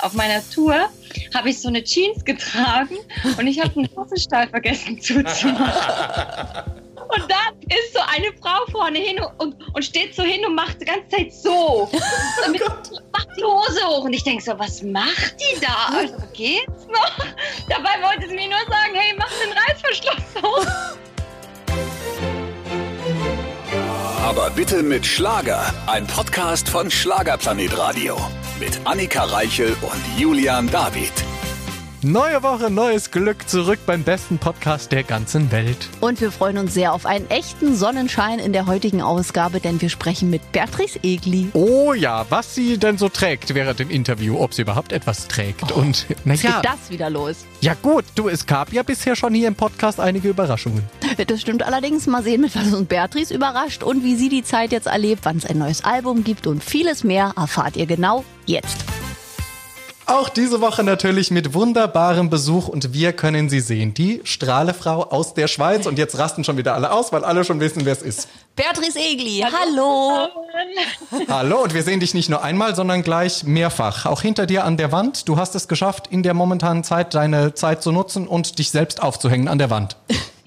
auf meiner Tour habe ich so eine Jeans getragen und ich habe den Hosenstall vergessen zuzumachen. Und da ist so eine Frau vorne hin und, und steht so hin und macht die ganze Zeit so. Und mit, macht die Hose hoch. Und ich denke so, was macht die da? Also, geht's noch? Dabei wollte sie mir nur sagen, hey, mach den Reißverschluss hoch. Aber bitte mit Schlager. Ein Podcast von Schlagerplanet Radio. Mit Annika Reichel und Julian David. Neue Woche, neues Glück zurück beim besten Podcast der ganzen Welt. Und wir freuen uns sehr auf einen echten Sonnenschein in der heutigen Ausgabe, denn wir sprechen mit Beatrice Egli. Oh ja, was sie denn so trägt während dem Interview, ob sie überhaupt etwas trägt. Oh, Und Geht naja, das wieder los? ja gut, du, es gab ja bisher schon hier im Podcast einige Überraschungen. Das stimmt allerdings. Mal sehen, mit was uns Beatrice überrascht und wie sie die Zeit jetzt erlebt, wann es ein neues Album gibt und vieles mehr erfahrt ihr genau jetzt. Auch diese Woche natürlich mit wunderbarem Besuch und wir können sie sehen. Die Strahlefrau aus der Schweiz. Und jetzt rasten schon wieder alle aus, weil alle schon wissen, wer es ist. Beatrice Egli, hallo. Hallo, und wir sehen dich nicht nur einmal, sondern gleich mehrfach. Auch hinter dir an der Wand. Du hast es geschafft, in der momentanen Zeit deine Zeit zu nutzen und dich selbst aufzuhängen an der Wand.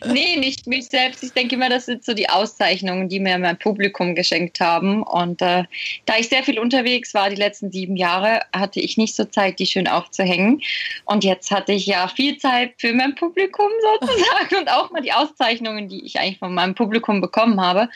Nee, nicht mich selbst. Ich denke immer, das sind so die Auszeichnungen, die mir mein Publikum geschenkt haben. Und äh, da ich sehr viel unterwegs war die letzten sieben Jahre, hatte ich nicht so Zeit, die schön aufzuhängen. Und jetzt hatte ich ja viel Zeit für mein Publikum sozusagen und auch mal die Auszeichnungen, die ich eigentlich von meinem Publikum bekommen habe.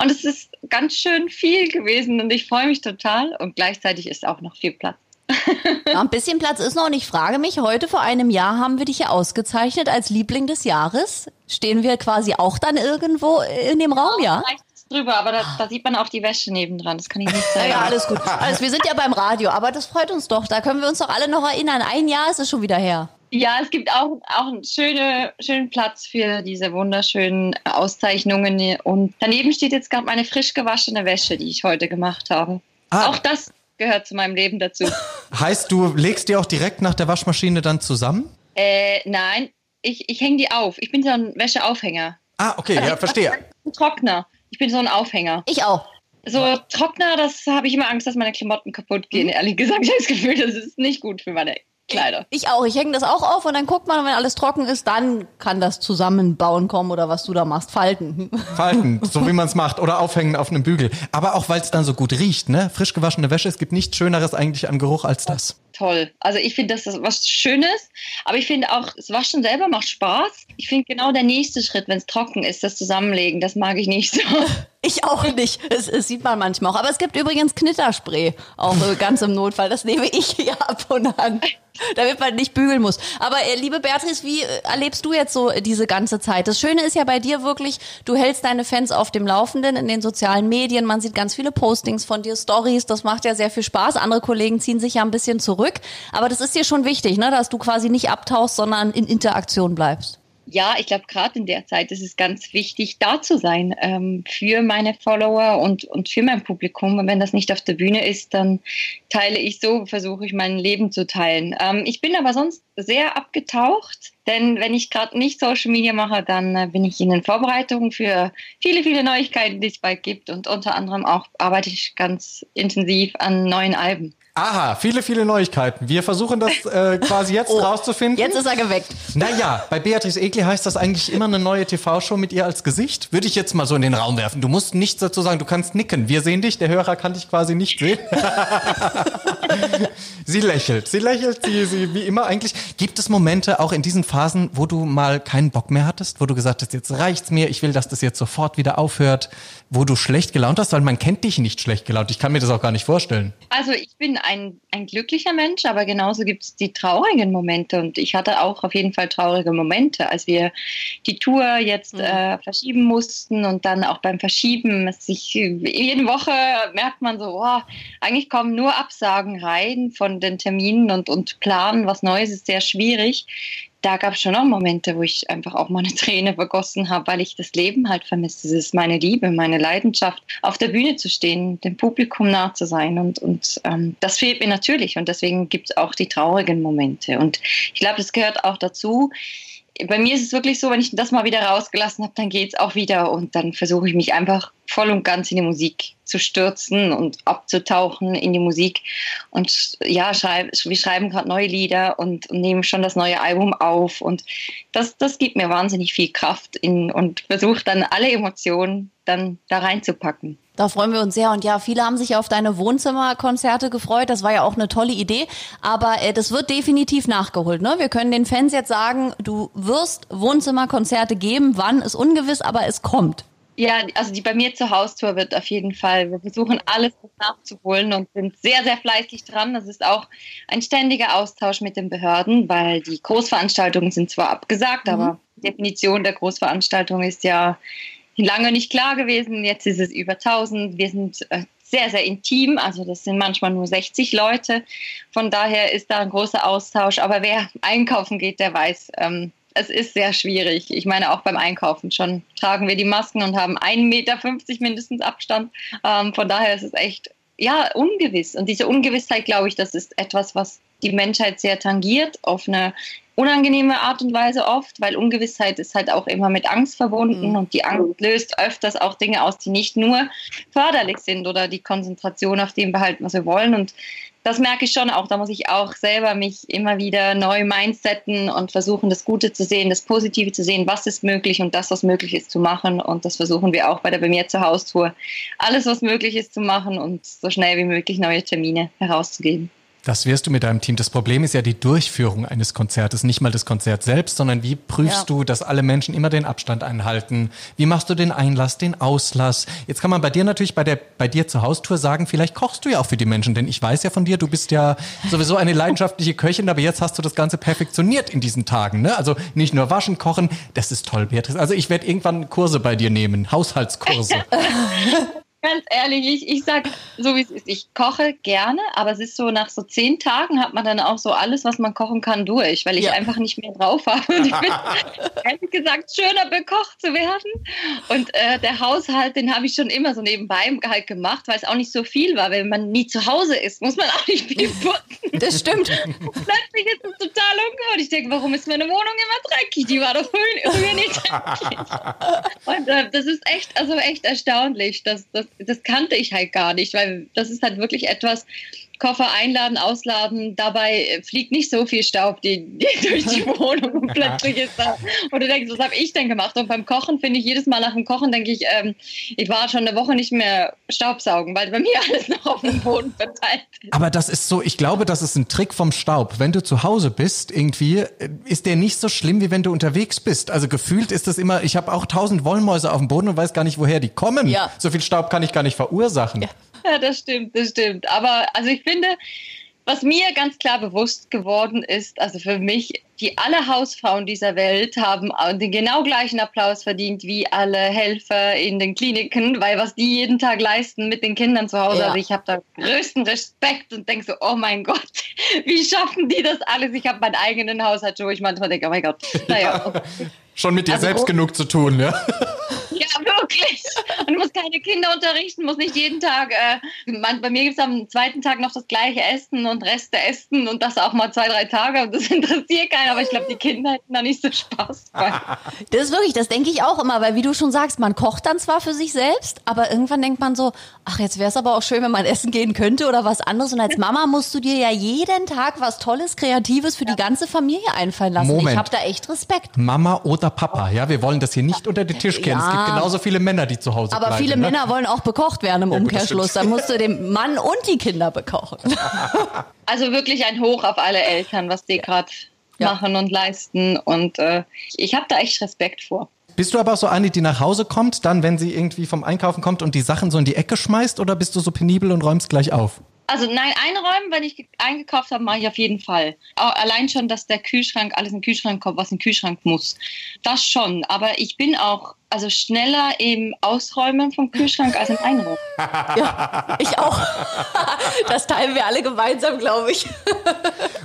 Und es ist ganz schön viel gewesen und ich freue mich total. Und gleichzeitig ist auch noch viel Platz. Ja, ein bisschen Platz ist noch und ich frage mich, heute vor einem Jahr haben wir dich ja ausgezeichnet als Liebling des Jahres. Stehen wir quasi auch dann irgendwo in dem Raum, ja? Drüber, aber da, da sieht man auch die Wäsche nebendran. Das kann ich nicht sagen. ja, alles gut. Also wir sind ja beim Radio, aber das freut uns doch. Da können wir uns doch alle noch erinnern. Ein Jahr ist es schon wieder her. Ja, es gibt auch, auch einen schöne, schönen Platz für diese wunderschönen Auszeichnungen. Und daneben steht jetzt gerade meine frisch gewaschene Wäsche, die ich heute gemacht habe. Ah. Auch das gehört zu meinem Leben dazu. Heißt, du legst die auch direkt nach der Waschmaschine dann zusammen? äh, nein, ich, ich hänge die auf. Ich bin so ein Wäscheaufhänger. Ah, okay, ja, verstehe. Ein Trockner. Ich bin so ein Aufhänger. Ich auch. So Trockner, das habe ich immer Angst, dass meine Klamotten kaputt gehen. Ehrlich gesagt, ich habe das Gefühl, das ist nicht gut für meine Kleider. Ich auch. Ich hänge das auch auf und dann guckt man, wenn alles trocken ist, dann kann das Zusammenbauen kommen oder was du da machst, falten. Falten, so wie man es macht. Oder aufhängen auf einem Bügel. Aber auch, weil es dann so gut riecht, ne? Frisch gewaschene Wäsche, es gibt nichts Schöneres eigentlich an Geruch als das. Toll. Also ich finde, das ist was Schönes, aber ich finde auch, das Waschen selber macht Spaß. Ich finde genau der nächste Schritt, wenn es trocken ist, das Zusammenlegen, das mag ich nicht so. Ich auch nicht. Es, es sieht man manchmal auch. Aber es gibt übrigens Knitterspray, auch äh, ganz im Notfall. Das nehme ich ja ab und an, damit man nicht bügeln muss. Aber äh, liebe Beatrice, wie äh, erlebst du jetzt so äh, diese ganze Zeit? Das Schöne ist ja bei dir wirklich, du hältst deine Fans auf dem Laufenden in den sozialen Medien. Man sieht ganz viele Postings von dir, Stories. Das macht ja sehr viel Spaß. Andere Kollegen ziehen sich ja ein bisschen zurück. Aber das ist dir schon wichtig, ne, dass du quasi nicht abtauchst, sondern in Interaktion bleibst. Ja, ich glaube, gerade in der Zeit ist es ganz wichtig, da zu sein ähm, für meine Follower und, und für mein Publikum. Und wenn das nicht auf der Bühne ist, dann teile ich so, versuche ich mein Leben zu teilen. Ähm, ich bin aber sonst sehr abgetaucht, denn wenn ich gerade nicht Social Media mache, dann äh, bin ich in den Vorbereitungen für viele, viele Neuigkeiten, die es bald gibt. Und unter anderem auch arbeite ich ganz intensiv an neuen Alben. Aha, viele, viele Neuigkeiten. Wir versuchen das äh, quasi jetzt rauszufinden. Jetzt ist er geweckt. Naja, bei Beatrice Egli heißt das eigentlich immer eine neue TV-Show mit ihr als Gesicht. Würde ich jetzt mal so in den Raum werfen. Du musst nichts dazu sagen, du kannst nicken. Wir sehen dich, der Hörer kann dich quasi nicht sehen. sie lächelt, sie lächelt, sie, sie wie immer eigentlich. Gibt es Momente auch in diesen Phasen, wo du mal keinen Bock mehr hattest, wo du gesagt hast, jetzt reicht's mir, ich will, dass das jetzt sofort wieder aufhört, wo du schlecht gelaunt hast, weil man kennt dich nicht schlecht gelaunt. Ich kann mir das auch gar nicht vorstellen. Also ich bin ein, ein glücklicher Mensch, aber genauso gibt es die traurigen Momente und ich hatte auch auf jeden Fall traurige Momente, als wir die Tour jetzt äh, verschieben mussten und dann auch beim Verschieben, sich jede Woche merkt man so, oh, eigentlich kommen nur Absagen rein von den Terminen und, und planen was Neues ist sehr schwierig. Da gab es schon auch Momente, wo ich einfach auch mal eine Träne vergossen habe, weil ich das Leben halt vermisse. Es ist meine Liebe, meine Leidenschaft, auf der Bühne zu stehen, dem Publikum nah zu sein. Und, und ähm, das fehlt mir natürlich. Und deswegen gibt es auch die traurigen Momente. Und ich glaube, das gehört auch dazu. Bei mir ist es wirklich so, wenn ich das mal wieder rausgelassen habe, dann geht es auch wieder und dann versuche ich mich einfach voll und ganz in die Musik zu stürzen und abzutauchen in die Musik. Und ja, schreib, wir schreiben gerade neue Lieder und, und, nehmen schon das neue Album auf. Und das, das gibt mir wahnsinnig viel Kraft in, und versucht dann alle Emotionen dann da reinzupacken. Da freuen wir uns sehr. Und ja, viele haben sich auf deine Wohnzimmerkonzerte gefreut. Das war ja auch eine tolle Idee. Aber äh, das wird definitiv nachgeholt. Ne? Wir können den Fans jetzt sagen, du wirst Wohnzimmerkonzerte geben. Wann ist ungewiss, aber es kommt. Ja, also die bei mir zur Haustour wird auf jeden Fall. Wir versuchen alles nachzuholen und sind sehr, sehr fleißig dran. Das ist auch ein ständiger Austausch mit den Behörden, weil die Großveranstaltungen sind zwar abgesagt, mhm. aber die Definition der Großveranstaltung ist ja lange nicht klar gewesen. Jetzt ist es über 1000. Wir sind äh, sehr, sehr intim. Also das sind manchmal nur 60 Leute. Von daher ist da ein großer Austausch. Aber wer einkaufen geht, der weiß, ähm, es ist sehr schwierig. Ich meine, auch beim Einkaufen schon tragen wir die Masken und haben 1,50 Meter mindestens Abstand. Ähm, von daher ist es echt, ja, ungewiss. Und diese Ungewissheit, glaube ich, das ist etwas, was die Menschheit sehr tangiert auf eine unangenehme Art und Weise oft, weil Ungewissheit ist halt auch immer mit Angst verbunden mhm. und die Angst löst öfters auch Dinge aus, die nicht nur förderlich sind oder die Konzentration auf dem behalten, was wir wollen. Und das merke ich schon auch. Da muss ich auch selber mich immer wieder neu mindsetten und versuchen, das Gute zu sehen, das Positive zu sehen, was ist möglich und das, was möglich ist, zu machen. Und das versuchen wir auch bei der Bei mir zur Haustour. Alles, was möglich ist, zu machen und so schnell wie möglich neue Termine herauszugeben. Das wirst du mit deinem Team. Das Problem ist ja die Durchführung eines Konzertes, nicht mal das Konzert selbst, sondern wie prüfst ja. du, dass alle Menschen immer den Abstand einhalten? Wie machst du den Einlass, den Auslass? Jetzt kann man bei dir natürlich bei der bei dir zur Haustour sagen, vielleicht kochst du ja auch für die Menschen, denn ich weiß ja von dir, du bist ja sowieso eine leidenschaftliche Köchin, aber jetzt hast du das Ganze perfektioniert in diesen Tagen, ne? Also nicht nur waschen, kochen, das ist toll, Beatrice. Also ich werde irgendwann Kurse bei dir nehmen, Haushaltskurse. Ganz ehrlich, ich, ich sag so wie es ist, ich koche gerne, aber es ist so, nach so zehn Tagen hat man dann auch so alles, was man kochen kann, durch, weil ich ja. einfach nicht mehr drauf habe. Und ich bin ehrlich gesagt schöner bekocht zu werden. Und äh, der Haushalt, den habe ich schon immer so nebenbei halt gemacht, weil es auch nicht so viel war. Wenn man nie zu Hause ist, muss man auch nicht viel putzen. Das stimmt. Plötzlich ist es total ungewohnt. Ich denke, warum ist meine Wohnung immer dreckig? Die war doch früher nicht dreckig. Und äh, das ist echt, also echt erstaunlich, dass das das kannte ich halt gar nicht, weil das ist halt wirklich etwas, Koffer einladen, ausladen, dabei fliegt nicht so viel Staub die, die durch die Wohnung und plötzlich ist da. Und du denkst, was habe ich denn gemacht? Und beim Kochen finde ich jedes Mal nach dem Kochen, denke ich, ähm, ich war schon eine Woche nicht mehr Staubsaugen, weil bei mir alles noch auf dem Boden verteilt ist. Aber das ist so, ich glaube, das ist ein Trick vom Staub. Wenn du zu Hause bist, irgendwie, äh, ist der nicht so schlimm, wie wenn du unterwegs bist. Also gefühlt ist das immer, ich habe auch tausend Wollmäuse auf dem Boden und weiß gar nicht, woher die kommen. Ja. So viel Staub kann ich gar nicht verursachen. Ja. Ja, das stimmt, das stimmt. Aber also ich finde, was mir ganz klar bewusst geworden ist, also für mich, die alle Hausfrauen dieser Welt haben den genau gleichen Applaus verdient wie alle Helfer in den Kliniken, weil was die jeden Tag leisten mit den Kindern zu Hause, ja. also ich habe da größten Respekt und denke so, oh mein Gott, wie schaffen die das alles? Ich habe meinen eigenen Haushalt, wo ich manchmal denke, oh mein Gott, naja. Okay. Schon mit dir also, selbst genug zu tun, ja? Ja, wirklich. Und muss keine Kinder unterrichten, muss nicht jeden Tag, äh, man, bei mir gibt es am zweiten Tag noch das gleiche Essen und Reste essen und das auch mal zwei, drei Tage und das interessiert keinen, aber ich glaube, die Kinder hätten da nicht so Spaß bei. Das ist wirklich, das denke ich auch immer, weil wie du schon sagst, man kocht dann zwar für sich selbst, aber irgendwann denkt man so, ach, jetzt wäre es aber auch schön, wenn man essen gehen könnte oder was anderes und als Mama musst du dir ja jeden Tag was Tolles, Kreatives für ja. die ganze Familie einfallen lassen. Moment. Ich habe da echt Respekt. Mama oder Papa, ja, wir wollen das hier nicht unter den Tisch kennen. Ja. Es gibt genauso viele Männer, die zu Hause Aber bleiben. Aber viele ne? Männer wollen auch bekocht werden im ja, Umkehrschluss. Dann musst du den Mann und die Kinder bekochen. Also wirklich ein Hoch auf alle Eltern, was die gerade ja. machen und leisten. Und äh, ich habe da echt Respekt vor. Bist du aber auch so eine, die nach Hause kommt, dann, wenn sie irgendwie vom Einkaufen kommt und die Sachen so in die Ecke schmeißt, oder bist du so penibel und räumst gleich auf? Also nein, einräumen, wenn ich eingekauft habe, mache ich auf jeden Fall. Allein schon, dass der Kühlschrank, alles in den Kühlschrank kommt, was in den Kühlschrank muss. Das schon. Aber ich bin auch also schneller im Ausräumen vom Kühlschrank als im Einräumen. ja, ich auch. Das teilen wir alle gemeinsam, glaube ich.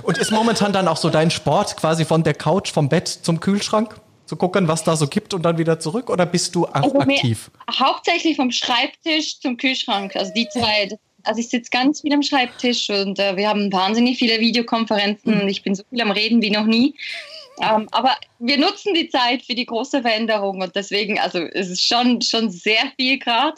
Und ist momentan dann auch so dein Sport quasi von der Couch, vom Bett zum Kühlschrank? zu gucken, was da so gibt und dann wieder zurück? Oder bist du also aktiv? Hauptsächlich vom Schreibtisch zum Kühlschrank. Also die zwei, also ich sitze ganz viel am Schreibtisch und äh, wir haben wahnsinnig viele Videokonferenzen und ich bin so viel am Reden wie noch nie. ähm, aber wir nutzen die Zeit für die große Veränderung und deswegen, also es ist schon, schon sehr viel gerade.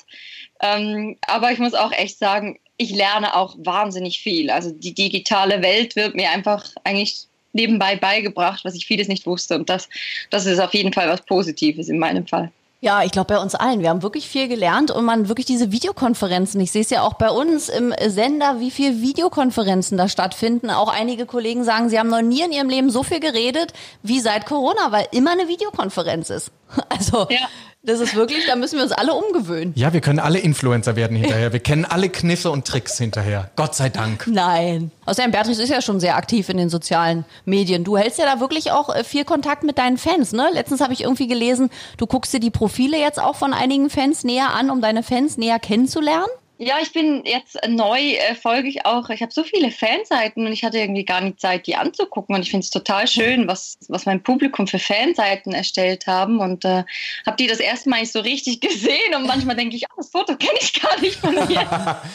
Ähm, aber ich muss auch echt sagen, ich lerne auch wahnsinnig viel. Also die digitale Welt wird mir einfach eigentlich nebenbei beigebracht, was ich vieles nicht wusste. Und das, das ist auf jeden Fall was Positives in meinem Fall. Ja, ich glaube bei uns allen. Wir haben wirklich viel gelernt und man wirklich diese Videokonferenzen. Ich sehe es ja auch bei uns im Sender, wie viel Videokonferenzen da stattfinden. Auch einige Kollegen sagen, sie haben noch nie in ihrem Leben so viel geredet wie seit Corona, weil immer eine Videokonferenz ist. Also ja. Das ist wirklich, da müssen wir uns alle umgewöhnen. Ja, wir können alle Influencer werden hinterher. Wir kennen alle Kniffe und Tricks hinterher. Gott sei Dank. Nein. Außerdem, Beatrice ist ja schon sehr aktiv in den sozialen Medien. Du hältst ja da wirklich auch äh, viel Kontakt mit deinen Fans, ne? Letztens habe ich irgendwie gelesen, du guckst dir die Profile jetzt auch von einigen Fans näher an, um deine Fans näher kennenzulernen. Ja, ich bin jetzt neu, äh, folge ich auch. Ich habe so viele Fanseiten und ich hatte irgendwie gar nicht Zeit, die anzugucken. Und ich finde es total schön, was, was mein Publikum für Fanseiten erstellt haben. Und äh, habe die das erste Mal nicht so richtig gesehen. Und manchmal denke ich, oh, das Foto kenne ich gar nicht von mir.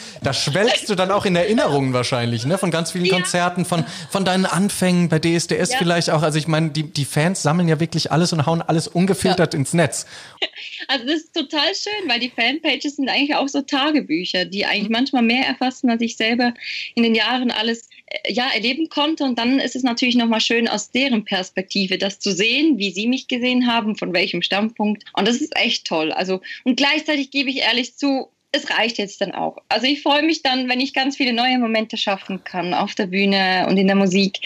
da schwelgst du dann auch in Erinnerungen wahrscheinlich, ne? Von ganz vielen ja. Konzerten, von, von deinen Anfängen bei DSDS ja. vielleicht auch. Also ich meine, die, die Fans sammeln ja wirklich alles und hauen alles ungefiltert ja. ins Netz. Also das ist total schön, weil die Fanpages sind eigentlich auch so Tagebücher, die eigentlich manchmal mehr erfassen, als ich selber in den Jahren alles äh, ja, erleben konnte. Und dann ist es natürlich nochmal schön, aus deren Perspektive das zu sehen, wie sie mich gesehen haben, von welchem Standpunkt. Und das ist echt toll. Also, und gleichzeitig gebe ich ehrlich zu, es reicht jetzt dann auch. Also ich freue mich dann, wenn ich ganz viele neue Momente schaffen kann auf der Bühne und in der Musik,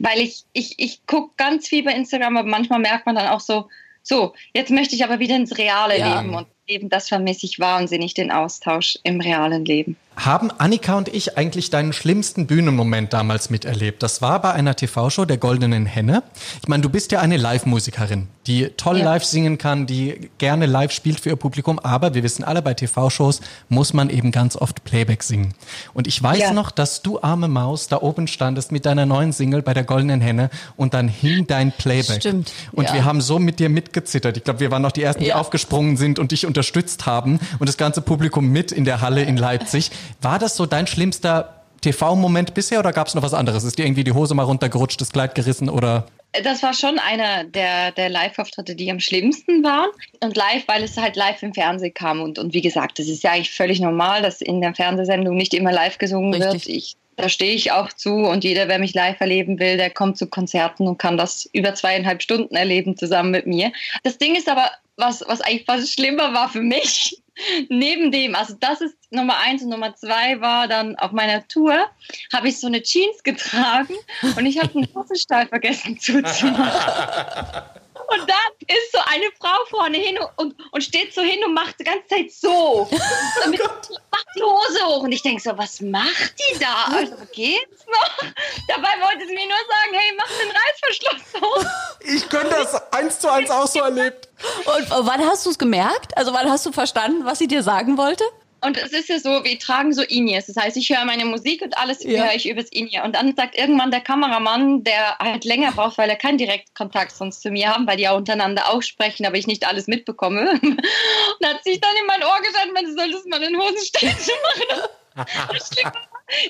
weil ich, ich, ich gucke ganz viel bei Instagram, aber manchmal merkt man dann auch so, so, jetzt möchte ich aber wieder ins reale ja. Leben und eben das vermisse ich wahnsinnig, den Austausch im realen Leben. Haben Annika und ich eigentlich deinen schlimmsten Bühnenmoment damals miterlebt? Das war bei einer TV-Show der Goldenen Henne. Ich meine, du bist ja eine Live-Musikerin, die toll ja. live singen kann, die gerne live spielt für ihr Publikum, aber wir wissen alle, bei TV-Shows muss man eben ganz oft Playback singen. Und ich weiß ja. noch, dass du, arme Maus, da oben standest mit deiner neuen Single bei der Goldenen Henne und dann hing dein Playback. Stimmt. Und ja. wir haben so mit dir mitgezittert. Ich glaube, wir waren noch die Ersten, die aufgesprungen sind und dich unterstützt haben und das ganze Publikum mit in der Halle in Leipzig. War das so dein schlimmster TV-Moment bisher oder gab es noch was anderes? Ist dir irgendwie die Hose mal runtergerutscht, das Kleid gerissen oder? Das war schon einer der, der Live-Auftritte, die am schlimmsten waren. Und live, weil es halt live im Fernsehen kam. Und, und wie gesagt, das ist ja eigentlich völlig normal, dass in der Fernsehsendung nicht immer live gesungen Richtig. wird. Ich, da stehe ich auch zu und jeder, wer mich live erleben will, der kommt zu Konzerten und kann das über zweieinhalb Stunden erleben zusammen mit mir. Das Ding ist aber, was, was eigentlich fast schlimmer war für mich, neben dem, also das ist Nummer eins und Nummer zwei war dann auf meiner Tour, habe ich so eine Jeans getragen und ich habe einen Hosenstall vergessen zuzumachen. Und dann ist so eine Frau vorne hin und, und steht so hin und macht die ganze Zeit so. Oh mit, macht die Hose hoch. Und ich denke so, was macht die da? Also geht's noch? Dabei wollte sie mir nur sagen, hey, mach den Reißverschluss hoch. Ich könnte das eins zu eins auch so erlebt. Und wann hast du es gemerkt? Also wann hast du verstanden, was sie dir sagen wollte? Und es ist ja so, wir tragen so In-Ears. Das heißt, ich höre meine Musik und alles ja. höre ich übers In-Ear. Und dann sagt irgendwann der Kameramann, der halt länger braucht, weil er keinen Direktkontakt sonst zu mir haben, weil die ja untereinander auch sprechen, aber ich nicht alles mitbekomme. und hat sich dann in mein Ohr gesagt, man solltest mal den Hosenstall zu machen.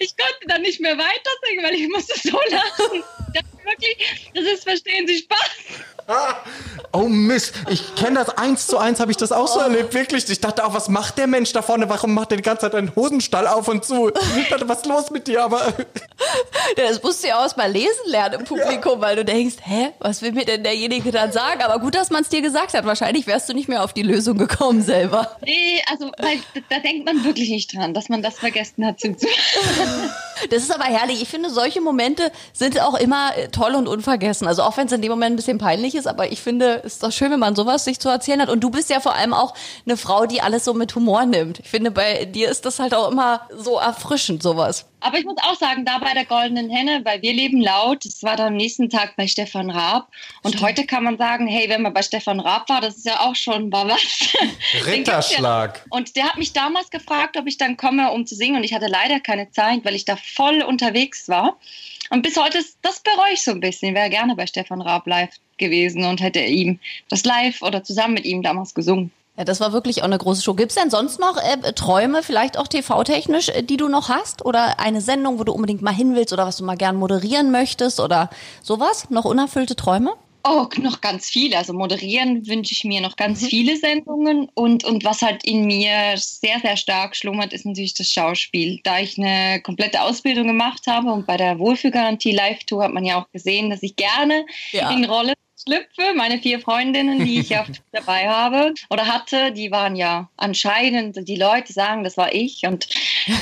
ich konnte dann nicht mehr weiter singen, weil ich musste so lachen. Das ist wirklich, das ist, verstehen Sie, Spaß. Oh Mist, ich kenne das eins zu eins, habe ich das auch so erlebt, wirklich. Ich dachte auch, was macht der Mensch da vorne? Warum macht der die ganze Zeit einen Hosenstall auf und zu? Ich dachte, was ist los mit dir? Aber das musst du ja auch mal lesen lernen im Publikum, ja. weil du denkst, hä, was will mir denn derjenige dann sagen? Aber gut, dass man es dir gesagt hat. Wahrscheinlich wärst du nicht mehr auf die Lösung gekommen selber. Nee, also weil, da denkt man wirklich nicht dran, dass man das vergessen hat zu Das ist aber herrlich. Ich finde, solche Momente sind auch immer äh, toll und unvergessen. Also auch wenn es in dem Moment ein bisschen peinlich ist, aber ich finde, es ist doch schön, wenn man sowas sich zu erzählen hat. Und du bist ja vor allem auch eine Frau, die alles so mit Humor nimmt. Ich finde, bei dir ist das halt auch immer so erfrischend, sowas. Aber ich muss auch sagen, da bei der Goldenen Henne, weil wir leben laut, das war dann am nächsten Tag bei Stefan Raab. Und Stimmt. heute kann man sagen, hey, wenn man bei Stefan Raab war, das ist ja auch schon was. Ritterschlag. Und der hat mich damals gefragt, ob ich dann komme, um zu singen. Und ich hatte leider keine Zeit, weil ich da voll unterwegs war. Und bis heute, das bereue ich so ein bisschen. Wäre gerne bei Stefan Raab live gewesen und hätte ihm das live oder zusammen mit ihm damals gesungen. Ja, das war wirklich auch eine große Show. Gibt es denn sonst noch äh, Träume, vielleicht auch TV-technisch, äh, die du noch hast? Oder eine Sendung, wo du unbedingt mal hin willst oder was du mal gern moderieren möchtest oder sowas? Noch unerfüllte Träume? Oh, noch ganz viele. Also moderieren wünsche ich mir noch ganz mhm. viele Sendungen. Und, und was halt in mir sehr, sehr stark schlummert, ist natürlich das Schauspiel. Da ich eine komplette Ausbildung gemacht habe und bei der Wohlfühlgarantie Live-Tour hat man ja auch gesehen, dass ich gerne ja. in Rolle schlüpfe. Meine vier Freundinnen, die ich oft dabei habe oder hatte, die waren ja anscheinend, die Leute sagen, das war ich. Und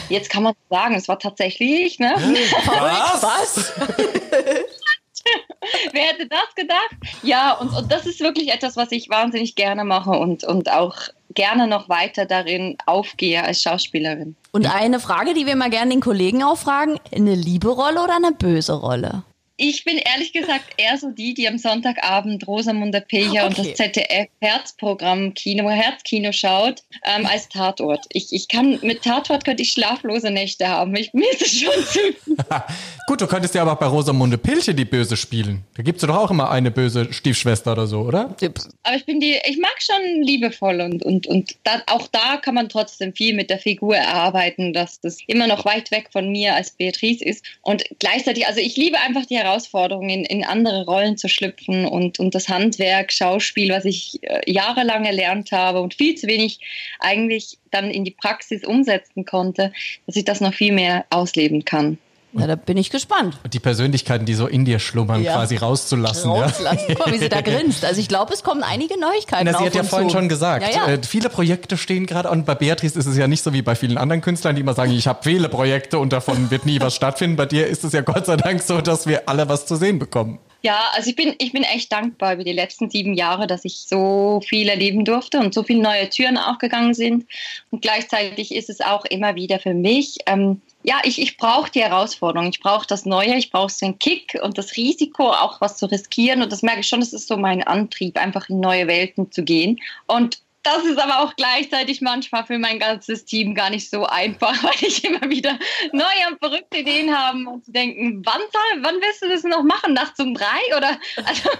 jetzt kann man sagen, es war tatsächlich ich. Ne? Was? Was? Wer hätte das gedacht? Ja, und, und das ist wirklich etwas, was ich wahnsinnig gerne mache und, und auch gerne noch weiter darin aufgehe als Schauspielerin. Und eine Frage, die wir mal gerne den Kollegen auffragen, eine liebe Rolle oder eine böse Rolle? Ich bin ehrlich gesagt eher so die, die am Sonntagabend Rosamunde Pilcher okay. und das ZDF Herzprogramm Kino, Herzkino schaut, ähm, als Tatort. Ich, ich kann, mit Tatort könnte ich schlaflose Nächte haben. Ich misse schon zu. Gut, du könntest ja aber auch bei Rosamunde Pilcher die Böse spielen. Da gibt es doch auch immer eine böse Stiefschwester oder so, oder? Aber ich bin die, ich mag schon liebevoll und, und, und da, auch da kann man trotzdem viel mit der Figur erarbeiten, dass das immer noch weit weg von mir als Beatrice ist. Und gleichzeitig, also ich liebe einfach die Herausforderung, Herausforderung, in, in andere Rollen zu schlüpfen und, und das Handwerk, Schauspiel, was ich äh, jahrelang erlernt habe und viel zu wenig eigentlich dann in die Praxis umsetzen konnte, dass ich das noch viel mehr ausleben kann. Ja, da bin ich gespannt. Und die Persönlichkeiten, die so in dir schlummern, ja. quasi rauszulassen. Rauslassen. Ja. Guck mal, wie sie da grinst. Also ich glaube, es kommen einige Neuigkeiten. Na, sie hat ja vorhin zu. schon gesagt, ja, äh, viele Projekte stehen gerade und bei Beatrice ist es ja nicht so wie bei vielen anderen Künstlern, die immer sagen, ich habe viele Projekte und davon wird nie was stattfinden. Bei dir ist es ja Gott sei Dank so, dass wir alle was zu sehen bekommen. Ja, also ich bin, ich bin echt dankbar über die letzten sieben Jahre, dass ich so viel erleben durfte und so viele neue Türen auch gegangen sind. Und gleichzeitig ist es auch immer wieder für mich, ähm, ja, ich, ich brauche die Herausforderung, ich brauche das Neue, ich brauche einen Kick und das Risiko, auch was zu riskieren. Und das merke ich schon, das ist so mein Antrieb, einfach in neue Welten zu gehen. Und das ist aber auch gleichzeitig manchmal für mein ganzes Team gar nicht so einfach, weil ich immer wieder neue und verrückte Ideen habe und zu denken, wann soll, wann willst du das noch machen? Nachts um drei? Oder also,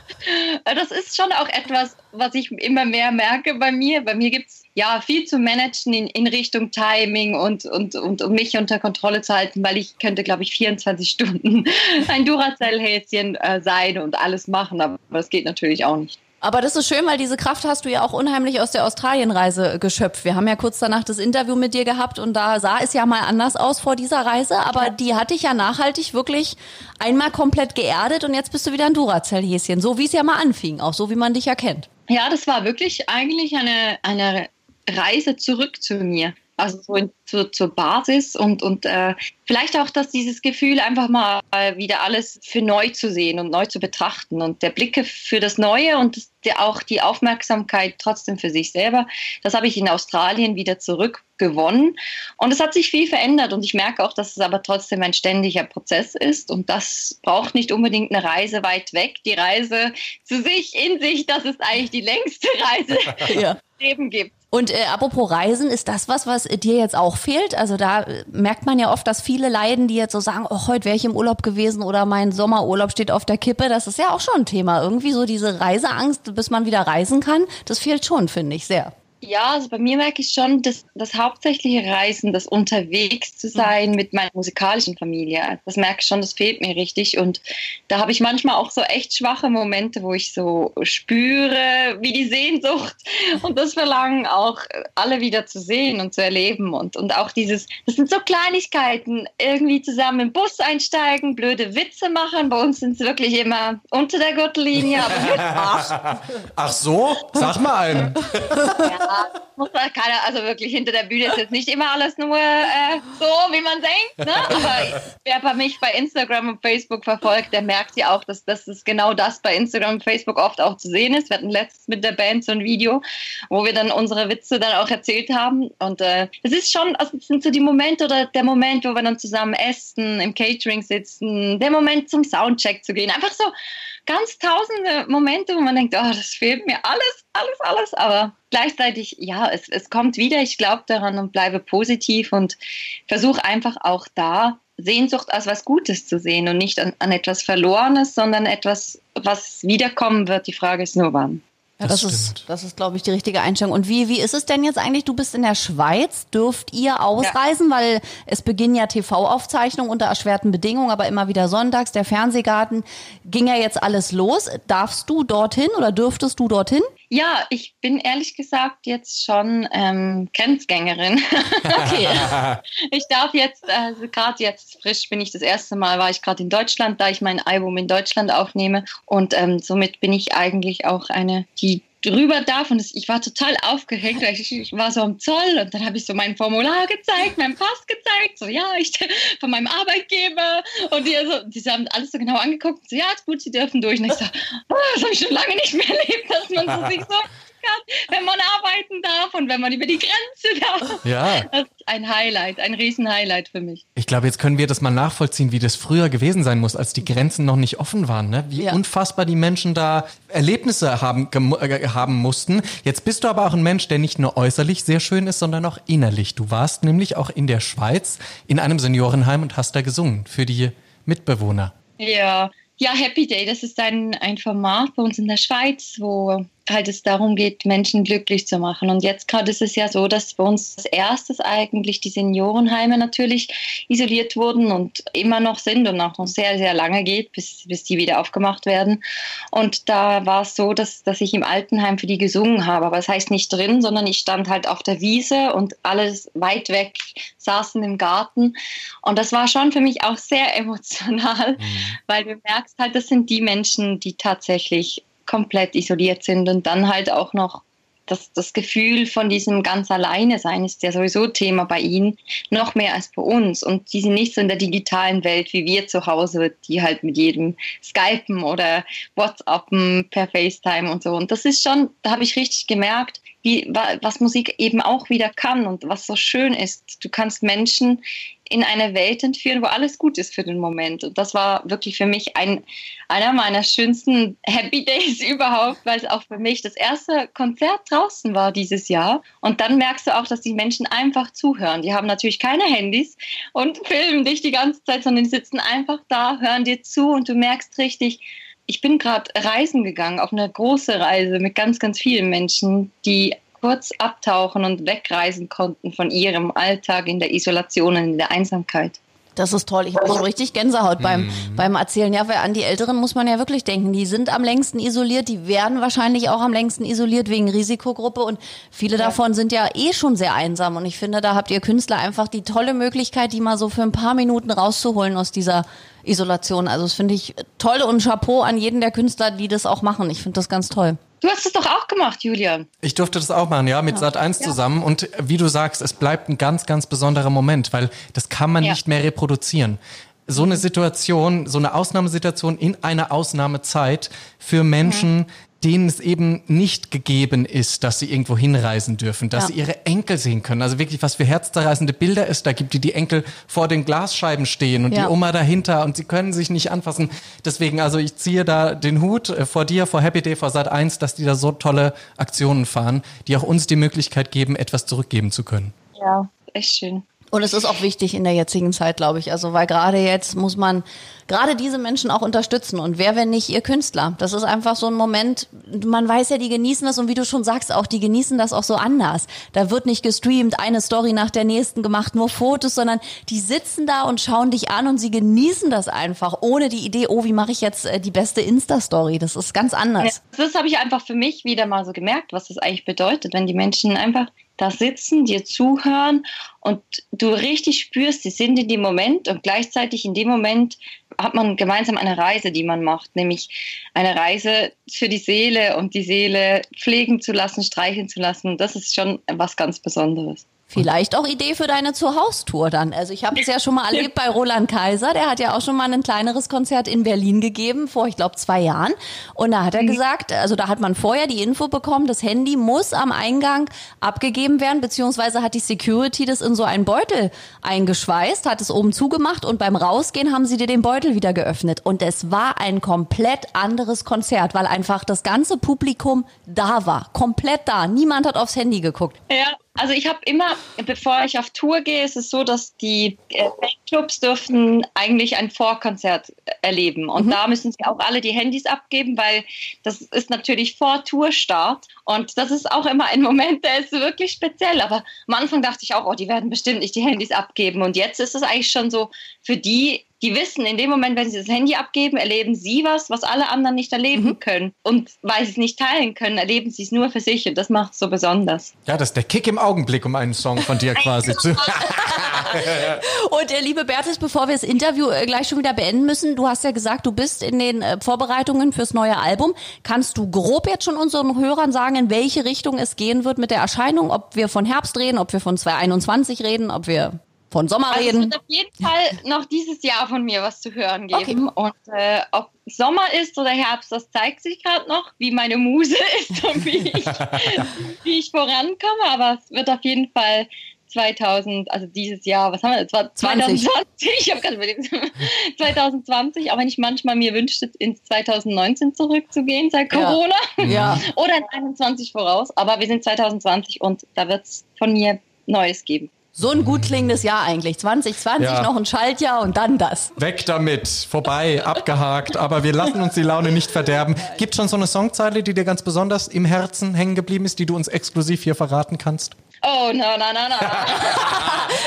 das ist schon auch etwas, was ich immer mehr merke bei mir. Bei mir gibt es ja viel zu managen in, in Richtung Timing und, und, und um mich unter Kontrolle zu halten, weil ich könnte, glaube ich, 24 Stunden ein Duracell-Häschen äh, sein und alles machen, aber das geht natürlich auch nicht. Aber das ist schön, weil diese Kraft hast du ja auch unheimlich aus der Australienreise geschöpft. Wir haben ja kurz danach das Interview mit dir gehabt und da sah es ja mal anders aus vor dieser Reise, aber die hat dich ja nachhaltig wirklich einmal komplett geerdet und jetzt bist du wieder ein Duracell-Häschen, so wie es ja mal anfing, auch so wie man dich erkennt. Ja, das war wirklich eigentlich eine, eine Reise zurück zu mir also so in, zu, zur Basis und, und äh, vielleicht auch, dass dieses Gefühl einfach mal wieder alles für neu zu sehen und neu zu betrachten und der Blicke für das Neue und das, der, auch die Aufmerksamkeit trotzdem für sich selber, das habe ich in Australien wieder zurückgewonnen und es hat sich viel verändert und ich merke auch, dass es aber trotzdem ein ständiger Prozess ist und das braucht nicht unbedingt eine Reise weit weg. Die Reise zu sich, in sich, das ist eigentlich die längste Reise, ja. die es Leben gibt. Und äh, apropos Reisen, ist das was, was dir jetzt auch fehlt? Also da äh, merkt man ja oft, dass viele leiden, die jetzt so sagen, oh, heute wäre ich im Urlaub gewesen oder mein Sommerurlaub steht auf der Kippe. Das ist ja auch schon ein Thema. Irgendwie so diese Reiseangst, bis man wieder reisen kann, das fehlt schon, finde ich, sehr. Ja, also bei mir merke ich schon, dass das hauptsächliche Reisen, das unterwegs zu sein mit meiner musikalischen Familie, das merke ich schon, das fehlt mir richtig. Und da habe ich manchmal auch so echt schwache Momente, wo ich so spüre, wie die Sehnsucht und das Verlangen auch alle wieder zu sehen und zu erleben. Und, und auch dieses, das sind so Kleinigkeiten, irgendwie zusammen im Bus einsteigen, blöde Witze machen. Bei uns sind es wirklich immer unter der Gürtellinie. ach, ach so? Sag mal einen. Ja muss man keiner, also wirklich hinter der Bühne ist jetzt nicht immer alles nur äh, so, wie man denkt. Ne? Aber wer bei mich bei Instagram und Facebook verfolgt, der merkt ja auch, dass das ist genau das bei Instagram und Facebook oft auch zu sehen ist. Wir hatten letztens mit der Band so ein Video, wo wir dann unsere Witze dann auch erzählt haben. Und äh, es ist schon, also sind so die Momente oder der Moment, wo wir dann zusammen essen, im Catering sitzen, der Moment zum Soundcheck zu gehen. Einfach so ganz tausende Momente, wo man denkt, oh, das fehlt mir alles, alles, alles. Aber gleichzeitig, ja, es, es kommt wieder. Ich glaube daran und bleibe positiv und versuche einfach auch da Sehnsucht als was Gutes zu sehen und nicht an, an etwas Verlorenes, sondern etwas, was wiederkommen wird. Die Frage ist nur wann. Ja, das, das ist, das ist, glaube ich, die richtige Einstellung. Und wie, wie ist es denn jetzt eigentlich? Du bist in der Schweiz. Dürft ihr ausreisen? Ja. Weil es beginnen ja TV-Aufzeichnungen unter erschwerten Bedingungen, aber immer wieder sonntags. Der Fernsehgarten ging ja jetzt alles los. Darfst du dorthin oder dürftest du dorthin? Ja, ich bin ehrlich gesagt jetzt schon ähm, Grenzgängerin. okay. ich darf jetzt, also gerade jetzt frisch bin ich das erste Mal, war ich gerade in Deutschland, da ich mein Album in Deutschland aufnehme. Und ähm, somit bin ich eigentlich auch eine, die drüber darf und ich war total aufgeregt, weil ich, ich war so am Zoll und dann habe ich so mein Formular gezeigt, meinen Pass gezeigt, so ja, ich von meinem Arbeitgeber und die, also, die haben alles so genau angeguckt, so ja, gut, sie dürfen durch. Und ich so, oh, das habe ich schon lange nicht mehr erlebt, dass man so sich so kann, wenn man arbeiten darf und wenn man über die Grenze darf. Ja. Das ist ein Highlight, ein Riesenhighlight für mich. Ich glaube, jetzt können wir das mal nachvollziehen, wie das früher gewesen sein muss, als die Grenzen noch nicht offen waren. Ne? Wie ja. unfassbar die Menschen da Erlebnisse haben, äh, haben mussten. Jetzt bist du aber auch ein Mensch, der nicht nur äußerlich sehr schön ist, sondern auch innerlich. Du warst nämlich auch in der Schweiz in einem Seniorenheim und hast da gesungen für die Mitbewohner. Ja, ja, Happy Day, das ist ein, ein Format bei uns in der Schweiz, wo halt es darum geht, Menschen glücklich zu machen. Und jetzt gerade ist es ja so, dass bei uns als erstes eigentlich die Seniorenheime natürlich isoliert wurden und immer noch sind und auch noch sehr, sehr lange geht, bis, bis die wieder aufgemacht werden. Und da war es so, dass, dass ich im Altenheim für die gesungen habe. Aber das heißt nicht drin, sondern ich stand halt auf der Wiese und alles weit weg saßen im Garten. Und das war schon für mich auch sehr emotional, mhm. weil du merkst halt, das sind die Menschen, die tatsächlich komplett isoliert sind und dann halt auch noch das, das Gefühl von diesem ganz alleine sein ist ja sowieso Thema bei ihnen, noch mehr als bei uns. Und die sind nicht so in der digitalen Welt wie wir zu Hause, die halt mit jedem Skypen oder WhatsAppen per FaceTime und so. Und das ist schon, da habe ich richtig gemerkt, wie, was Musik eben auch wieder kann und was so schön ist. Du kannst Menschen in eine Welt entführen, wo alles gut ist für den Moment. Und das war wirklich für mich ein, einer meiner schönsten Happy Days überhaupt, weil es auch für mich das erste Konzert draußen war dieses Jahr. Und dann merkst du auch, dass die Menschen einfach zuhören. Die haben natürlich keine Handys und filmen dich die ganze Zeit, sondern die sitzen einfach da, hören dir zu und du merkst richtig, ich bin gerade reisen gegangen, auf eine große Reise mit ganz, ganz vielen Menschen, die kurz abtauchen und wegreisen konnten von ihrem Alltag in der Isolation und in der Einsamkeit. Das ist toll. Ich habe so richtig Gänsehaut beim, mhm. beim Erzählen. Ja, weil an die Älteren muss man ja wirklich denken. Die sind am längsten isoliert. Die werden wahrscheinlich auch am längsten isoliert wegen Risikogruppe. Und viele ja. davon sind ja eh schon sehr einsam. Und ich finde, da habt ihr Künstler einfach die tolle Möglichkeit, die mal so für ein paar Minuten rauszuholen aus dieser Isolation. Also das finde ich toll und Chapeau an jeden der Künstler, die das auch machen. Ich finde das ganz toll. Du hast es doch auch gemacht, Julian. Ich durfte das auch machen, ja, mit ja. Sat1 ja. zusammen. Und wie du sagst, es bleibt ein ganz, ganz besonderer Moment, weil das kann man ja. nicht mehr reproduzieren. So eine Situation, so eine Ausnahmesituation in einer Ausnahmezeit für Menschen, mhm denen es eben nicht gegeben ist, dass sie irgendwo hinreisen dürfen, dass ja. sie ihre Enkel sehen können. Also wirklich, was für herzzerreißende Bilder es da gibt, die die Enkel vor den Glasscheiben stehen und ja. die Oma dahinter und sie können sich nicht anfassen. Deswegen, also ich ziehe da den Hut äh, vor dir, vor Happy Day, vor Sat 1, dass die da so tolle Aktionen fahren, die auch uns die Möglichkeit geben, etwas zurückgeben zu können. Ja, echt schön. Und es ist auch wichtig in der jetzigen Zeit, glaube ich. Also, weil gerade jetzt muss man gerade diese Menschen auch unterstützen. Und wer, wenn nicht ihr Künstler? Das ist einfach so ein Moment, man weiß ja, die genießen das und wie du schon sagst, auch die genießen das auch so anders. Da wird nicht gestreamt, eine Story nach der nächsten gemacht, nur Fotos, sondern die sitzen da und schauen dich an und sie genießen das einfach, ohne die Idee, oh, wie mache ich jetzt äh, die beste Insta-Story? Das ist ganz anders. Ja, das habe ich einfach für mich wieder mal so gemerkt, was das eigentlich bedeutet, wenn die Menschen einfach da sitzen, dir zuhören und du richtig spürst, sie sind in dem Moment und gleichzeitig in dem Moment hat man gemeinsam eine Reise, die man macht, nämlich eine Reise für die Seele und die Seele pflegen zu lassen, streicheln zu lassen. Das ist schon was ganz Besonderes. Vielleicht auch Idee für deine Zuhaustour dann. Also ich habe es ja schon mal erlebt bei Roland Kaiser. Der hat ja auch schon mal ein kleineres Konzert in Berlin gegeben, vor, ich glaube, zwei Jahren. Und da hat er mhm. gesagt, also da hat man vorher die Info bekommen, das Handy muss am Eingang abgegeben werden, beziehungsweise hat die Security das in so einen Beutel eingeschweißt, hat es oben zugemacht und beim Rausgehen haben sie dir den Beutel wieder geöffnet. Und es war ein komplett anderes Konzert, weil einfach das ganze Publikum da war. Komplett da. Niemand hat aufs Handy geguckt. Ja, Also ich habe immer, bevor ich auf Tour gehe, ist es so, dass die äh, Clubs dürfen eigentlich ein Vorkonzert erleben. Und mhm. da müssen sie auch alle die Handys abgeben, weil das ist natürlich vor Tourstart. Und das ist auch immer ein Moment, der ist wirklich speziell. Aber am Anfang dachte ich auch, oh, die werden bestimmt nicht die Handys abgeben. Und jetzt ist es eigentlich schon so, für die die wissen, in dem Moment, wenn sie das Handy abgeben, erleben sie was, was alle anderen nicht erleben mhm. können. Und weil sie es nicht teilen können, erleben sie es nur für sich. Und das macht es so besonders. Ja, das ist der Kick im Augenblick, um einen Song von dir quasi zu. und äh, liebe Bertis, bevor wir das Interview äh, gleich schon wieder beenden müssen, du hast ja gesagt, du bist in den äh, Vorbereitungen fürs neue Album. Kannst du grob jetzt schon unseren Hörern sagen, in welche Richtung es gehen wird mit der Erscheinung? Ob wir von Herbst reden, ob wir von 2021 reden, ob wir von Sommer also reden. Es wird auf jeden Fall noch dieses Jahr von mir was zu hören geben. Okay. Und äh, ob Sommer ist oder Herbst, das zeigt sich gerade noch, wie meine Muse ist und wie ich, wie ich vorankomme. Aber es wird auf jeden Fall 2000, also dieses Jahr, was haben wir jetzt? 2020, ich habe gerade überlegt, 2020, auch wenn ich manchmal mir wünschte, ins 2019 zurückzugehen seit Corona. Ja. ja. Oder in 21 voraus. Aber wir sind 2020 und da wird es von mir Neues geben. So ein gut klingendes Jahr eigentlich. 2020 ja. noch ein Schaltjahr und dann das. Weg damit. Vorbei, abgehakt. Aber wir lassen uns die Laune nicht verderben. Gibt schon so eine Songzeile, die dir ganz besonders im Herzen hängen geblieben ist, die du uns exklusiv hier verraten kannst? Oh, no, no, no, no.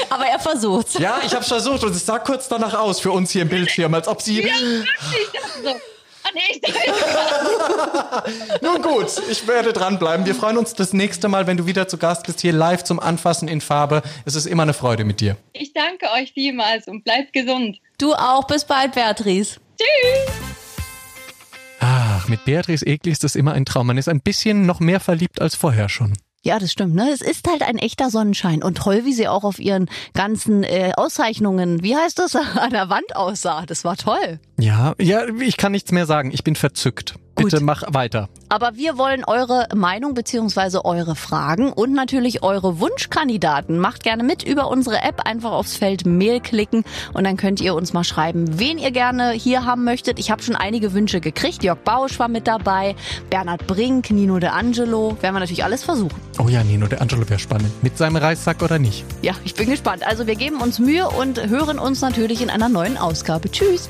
Aber er versucht's. Ja, ich hab's versucht und es sah kurz danach aus für uns hier im Bildschirm, als ob sie. Ja, wirklich. Nun gut, ich werde dranbleiben. Wir freuen uns das nächste Mal, wenn du wieder zu Gast bist, hier live zum Anfassen in Farbe. Es ist immer eine Freude mit dir. Ich danke euch vielmals und bleibt gesund. Du auch. Bis bald, Beatrice. Tschüss. Ach, mit Beatrice Egli ist das immer ein Traum. Man ist ein bisschen noch mehr verliebt als vorher schon. Ja, das stimmt. Ne? Es ist halt ein echter Sonnenschein und toll, wie sie auch auf ihren ganzen äh, Auszeichnungen, wie heißt das, an der Wand aussah. Das war toll. Ja, ja, ich kann nichts mehr sagen. Ich bin verzückt. Bitte Gut. mach weiter. Aber wir wollen eure Meinung beziehungsweise eure Fragen und natürlich eure Wunschkandidaten. Macht gerne mit über unsere App. Einfach aufs Feld Mail klicken und dann könnt ihr uns mal schreiben, wen ihr gerne hier haben möchtet. Ich habe schon einige Wünsche gekriegt. Jörg Bausch war mit dabei, Bernhard Brink, Nino De Angelo. Werden wir natürlich alles versuchen. Oh ja, Nino De Angelo wäre spannend. Mit seinem Reissack oder nicht? Ja, ich bin gespannt. Also wir geben uns Mühe und hören uns natürlich in einer neuen Ausgabe. Tschüss.